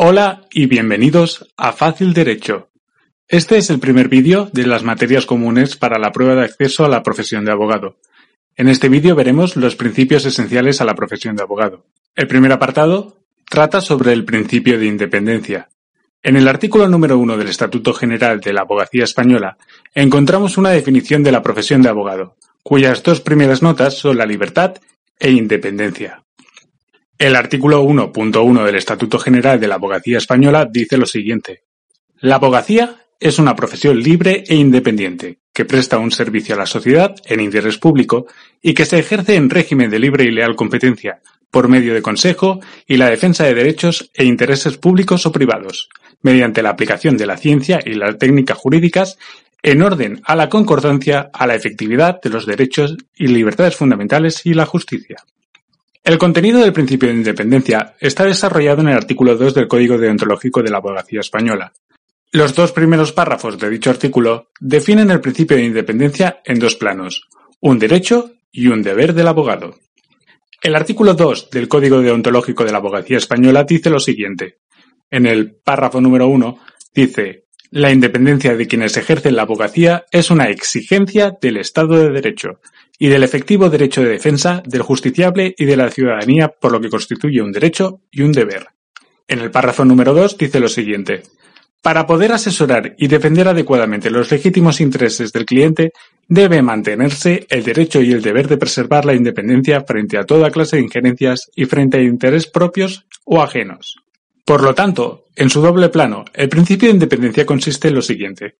Hola y bienvenidos a Fácil Derecho. Este es el primer vídeo de las materias comunes para la prueba de acceso a la profesión de abogado. En este vídeo veremos los principios esenciales a la profesión de abogado. El primer apartado trata sobre el principio de independencia. En el artículo número uno del Estatuto General de la Abogacía Española encontramos una definición de la profesión de abogado, cuyas dos primeras notas son la libertad e independencia. El artículo 1.1 del Estatuto General de la Abogacía Española dice lo siguiente. La abogacía es una profesión libre e independiente, que presta un servicio a la sociedad en interés público y que se ejerce en régimen de libre y leal competencia, por medio de consejo y la defensa de derechos e intereses públicos o privados, mediante la aplicación de la ciencia y las técnicas jurídicas en orden a la concordancia, a la efectividad de los derechos y libertades fundamentales y la justicia. El contenido del principio de independencia está desarrollado en el artículo 2 del Código Deontológico de la Abogacía Española. Los dos primeros párrafos de dicho artículo definen el principio de independencia en dos planos, un derecho y un deber del abogado. El artículo 2 del Código Deontológico de la Abogacía Española dice lo siguiente. En el párrafo número 1 dice, la independencia de quienes ejercen la abogacía es una exigencia del Estado de Derecho y del efectivo derecho de defensa del justiciable y de la ciudadanía por lo que constituye un derecho y un deber. En el párrafo número 2 dice lo siguiente. Para poder asesorar y defender adecuadamente los legítimos intereses del cliente, debe mantenerse el derecho y el deber de preservar la independencia frente a toda clase de injerencias y frente a intereses propios o ajenos. Por lo tanto, en su doble plano, el principio de independencia consiste en lo siguiente.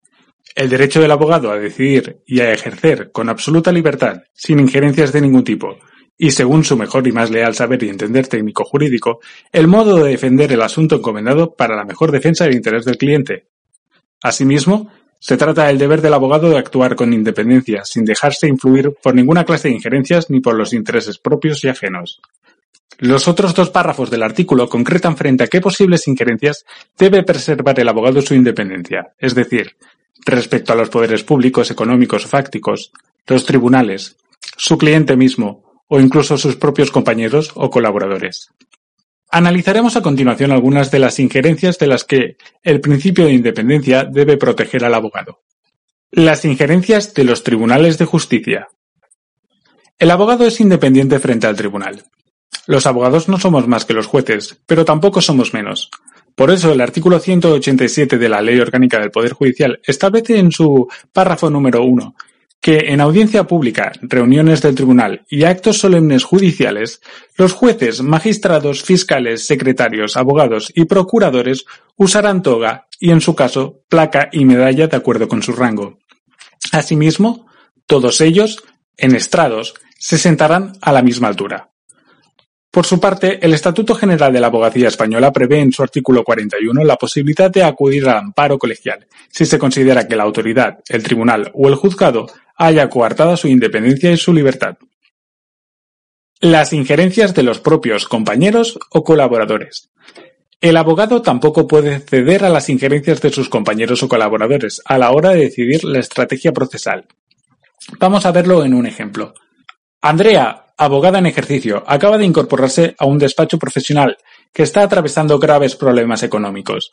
El derecho del abogado a decidir y a ejercer con absoluta libertad, sin injerencias de ningún tipo, y según su mejor y más leal saber y entender técnico jurídico, el modo de defender el asunto encomendado para la mejor defensa del interés del cliente. Asimismo, se trata del deber del abogado de actuar con independencia, sin dejarse influir por ninguna clase de injerencias ni por los intereses propios y ajenos. Los otros dos párrafos del artículo concretan frente a qué posibles injerencias debe preservar el abogado su independencia, es decir, respecto a los poderes públicos, económicos o fácticos, los tribunales, su cliente mismo o incluso sus propios compañeros o colaboradores. Analizaremos a continuación algunas de las injerencias de las que el principio de independencia debe proteger al abogado. Las injerencias de los tribunales de justicia. El abogado es independiente frente al tribunal. Los abogados no somos más que los jueces, pero tampoco somos menos. Por eso el artículo 187 de la Ley Orgánica del Poder Judicial establece en su párrafo número 1 que en audiencia pública, reuniones del tribunal y actos solemnes judiciales, los jueces, magistrados, fiscales, secretarios, abogados y procuradores usarán toga y, en su caso, placa y medalla de acuerdo con su rango. Asimismo, todos ellos, en estrados, se sentarán a la misma altura. Por su parte, el Estatuto General de la Abogacía Española prevé en su artículo 41 la posibilidad de acudir al amparo colegial, si se considera que la autoridad, el tribunal o el juzgado haya coartada su independencia y su libertad. Las injerencias de los propios compañeros o colaboradores. El abogado tampoco puede ceder a las injerencias de sus compañeros o colaboradores a la hora de decidir la estrategia procesal. Vamos a verlo en un ejemplo. Andrea, abogada en ejercicio, acaba de incorporarse a un despacho profesional que está atravesando graves problemas económicos.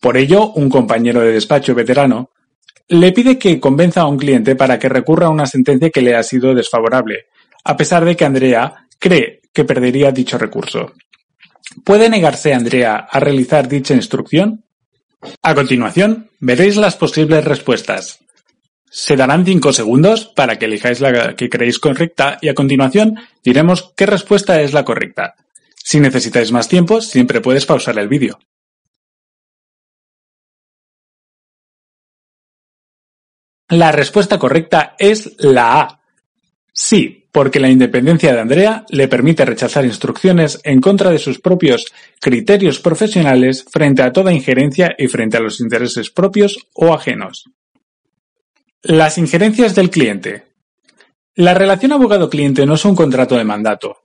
Por ello, un compañero de despacho veterano le pide que convenza a un cliente para que recurra a una sentencia que le ha sido desfavorable, a pesar de que Andrea cree que perdería dicho recurso. ¿Puede negarse Andrea a realizar dicha instrucción? A continuación, veréis las posibles respuestas. Se darán cinco segundos para que elijáis la que creéis correcta y a continuación diremos qué respuesta es la correcta. Si necesitáis más tiempo, siempre puedes pausar el vídeo. La respuesta correcta es la A. Sí, porque la independencia de Andrea le permite rechazar instrucciones en contra de sus propios criterios profesionales frente a toda injerencia y frente a los intereses propios o ajenos. Las injerencias del cliente. La relación abogado-cliente no es un contrato de mandato,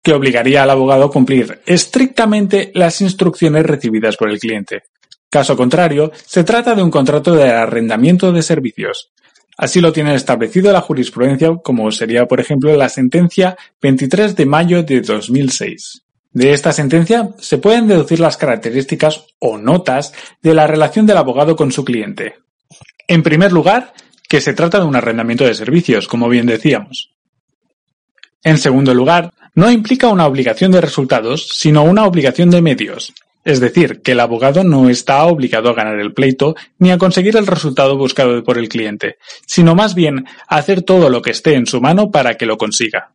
que obligaría al abogado a cumplir estrictamente las instrucciones recibidas por el cliente. Caso contrario, se trata de un contrato de arrendamiento de servicios. Así lo tiene establecido la jurisprudencia, como sería, por ejemplo, la sentencia 23 de mayo de 2006. De esta sentencia se pueden deducir las características o notas de la relación del abogado con su cliente. En primer lugar, que se trata de un arrendamiento de servicios, como bien decíamos. En segundo lugar, no implica una obligación de resultados, sino una obligación de medios. Es decir, que el abogado no está obligado a ganar el pleito ni a conseguir el resultado buscado por el cliente, sino más bien a hacer todo lo que esté en su mano para que lo consiga.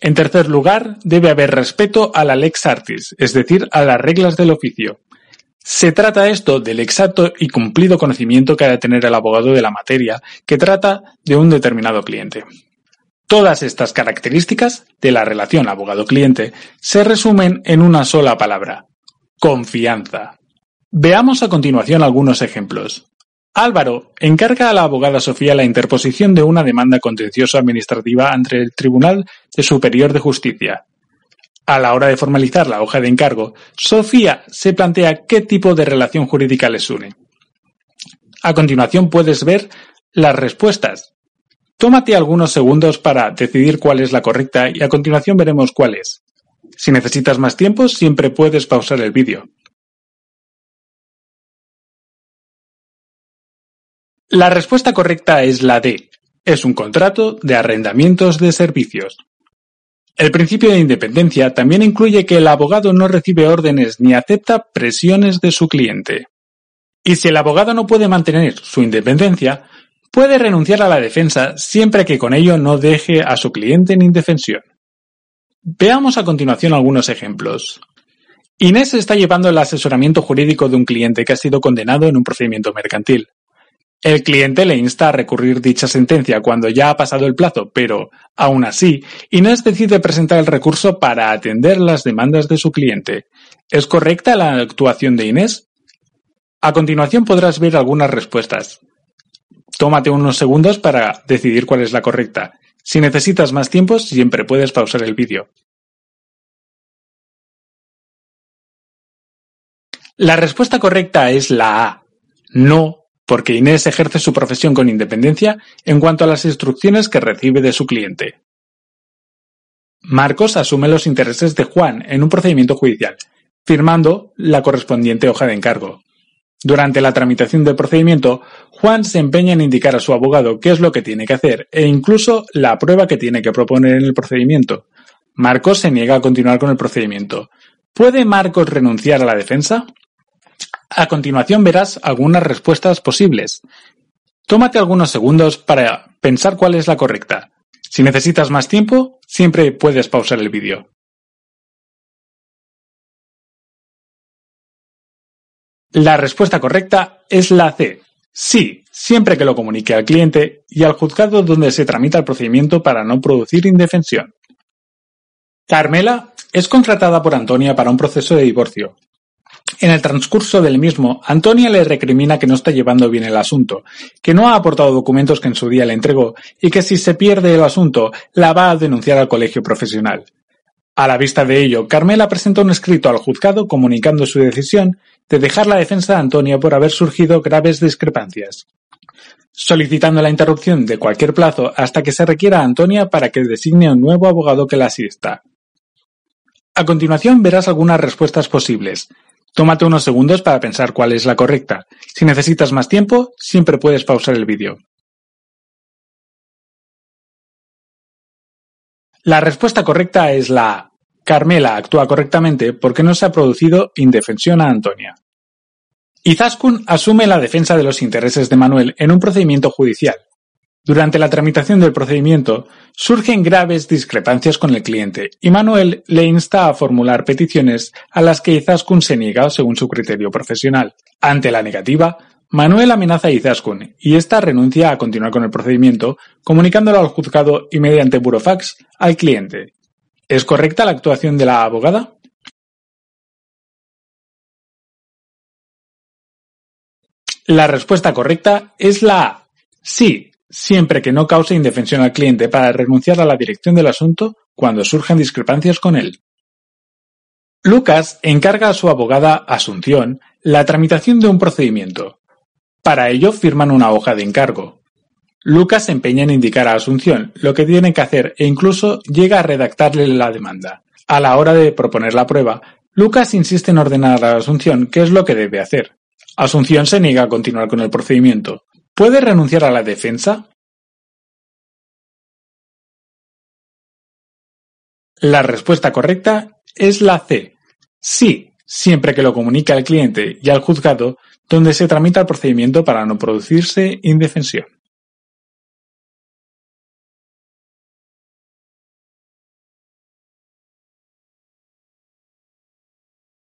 En tercer lugar, debe haber respeto a la lex artis, es decir, a las reglas del oficio. Se trata esto del exacto y cumplido conocimiento que ha de tener el abogado de la materia que trata de un determinado cliente. Todas estas características de la relación abogado-cliente se resumen en una sola palabra, confianza. Veamos a continuación algunos ejemplos. Álvaro encarga a la abogada Sofía la interposición de una demanda contenciosa administrativa ante el Tribunal Superior de Justicia. A la hora de formalizar la hoja de encargo, Sofía se plantea qué tipo de relación jurídica les une. A continuación puedes ver las respuestas. Tómate algunos segundos para decidir cuál es la correcta y a continuación veremos cuál es. Si necesitas más tiempo, siempre puedes pausar el vídeo. La respuesta correcta es la D. Es un contrato de arrendamientos de servicios. El principio de independencia también incluye que el abogado no recibe órdenes ni acepta presiones de su cliente. Y si el abogado no puede mantener su independencia, Puede renunciar a la defensa siempre que con ello no deje a su cliente en indefensión. Veamos a continuación algunos ejemplos. Inés está llevando el asesoramiento jurídico de un cliente que ha sido condenado en un procedimiento mercantil. El cliente le insta a recurrir dicha sentencia cuando ya ha pasado el plazo, pero, aún así, Inés decide presentar el recurso para atender las demandas de su cliente. ¿Es correcta la actuación de Inés? A continuación podrás ver algunas respuestas. Tómate unos segundos para decidir cuál es la correcta. Si necesitas más tiempo, siempre puedes pausar el vídeo. La respuesta correcta es la A. No, porque Inés ejerce su profesión con independencia en cuanto a las instrucciones que recibe de su cliente. Marcos asume los intereses de Juan en un procedimiento judicial, firmando la correspondiente hoja de encargo. Durante la tramitación del procedimiento, Juan se empeña en indicar a su abogado qué es lo que tiene que hacer e incluso la prueba que tiene que proponer en el procedimiento. Marcos se niega a continuar con el procedimiento. ¿Puede Marcos renunciar a la defensa? A continuación verás algunas respuestas posibles. Tómate algunos segundos para pensar cuál es la correcta. Si necesitas más tiempo, siempre puedes pausar el vídeo. La respuesta correcta es la C. Sí, siempre que lo comunique al cliente y al juzgado donde se tramita el procedimiento para no producir indefensión. Carmela es contratada por Antonia para un proceso de divorcio. En el transcurso del mismo, Antonia le recrimina que no está llevando bien el asunto, que no ha aportado documentos que en su día le entregó y que si se pierde el asunto la va a denunciar al colegio profesional. A la vista de ello, Carmela presenta un escrito al juzgado comunicando su decisión de dejar la defensa de Antonia por haber surgido graves discrepancias, solicitando la interrupción de cualquier plazo hasta que se requiera a Antonia para que designe un nuevo abogado que la asista. A continuación verás algunas respuestas posibles. Tómate unos segundos para pensar cuál es la correcta. Si necesitas más tiempo, siempre puedes pausar el vídeo. La respuesta correcta es la. Carmela actúa correctamente porque no se ha producido indefensión a Antonia. Izaskun asume la defensa de los intereses de Manuel en un procedimiento judicial. Durante la tramitación del procedimiento surgen graves discrepancias con el cliente y Manuel le insta a formular peticiones a las que Izaskun se niega según su criterio profesional. Ante la negativa, Manuel amenaza a Izaskun y ésta renuncia a continuar con el procedimiento, comunicándolo al juzgado y mediante burofax al cliente. ¿Es correcta la actuación de la abogada? La respuesta correcta es la A. Sí, siempre que no cause indefensión al cliente para renunciar a la dirección del asunto cuando surjan discrepancias con él. Lucas encarga a su abogada Asunción la tramitación de un procedimiento. Para ello firman una hoja de encargo. Lucas se empeña en indicar a Asunción lo que tiene que hacer e incluso llega a redactarle la demanda. A la hora de proponer la prueba, Lucas insiste en ordenar a Asunción qué es lo que debe hacer. Asunción se niega a continuar con el procedimiento. ¿Puede renunciar a la defensa? La respuesta correcta es la C. Sí, siempre que lo comunique al cliente y al juzgado donde se tramita el procedimiento para no producirse indefensión.